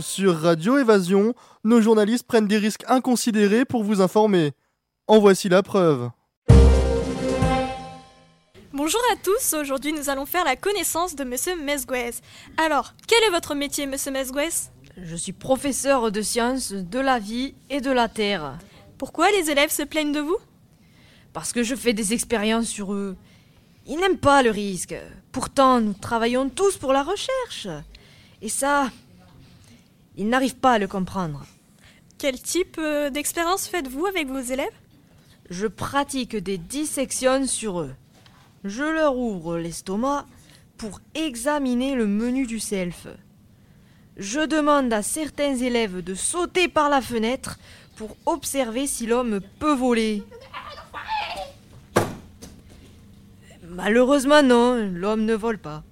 Sur Radio Évasion, nos journalistes prennent des risques inconsidérés pour vous informer. En voici la preuve. Bonjour à tous, aujourd'hui nous allons faire la connaissance de Monsieur Mesguez. Alors, quel est votre métier, Monsieur Mesguez? Je suis professeur de sciences de la vie et de la terre. Pourquoi les élèves se plaignent de vous? Parce que je fais des expériences sur eux. Ils n'aiment pas le risque. Pourtant, nous travaillons tous pour la recherche. Et ça, ils n'arrivent pas à le comprendre. Quel type euh, d'expérience faites-vous avec vos élèves? Je pratique des dissections sur eux. Je leur ouvre l'estomac pour examiner le menu du self. Je demande à certains élèves de sauter par la fenêtre pour observer si l'homme peut voler. Malheureusement non, l'homme ne vole pas.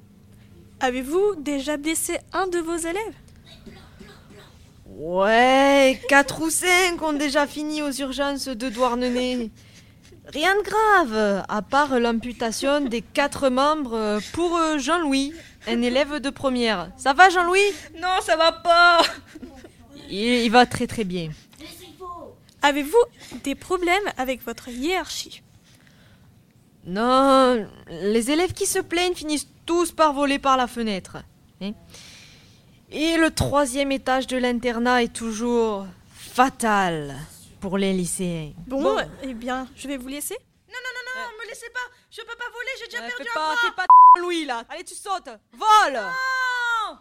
Avez-vous déjà blessé un de vos élèves? Ouais, quatre ou cinq ont déjà fini aux urgences de Douarnenez. Rien de grave, à part l'amputation des quatre membres pour euh, Jean-Louis, un élève de première. Ça va Jean-Louis? Non, ça va pas il, il va très très bien. Avez-vous des problèmes avec votre hiérarchie? Non, les élèves qui se plaignent finissent tous par voler par la fenêtre. hein. Et le troisième étage de l'internat est toujours fatal pour les lycéens. Bon, eh bien, je vais vous laisser. Non, non, non, non, me laissez pas Je peux pas voler, j'ai déjà Euh, perdu fais un pas, bras fais pas Louis là. Allez, tu sautes. Vole. Non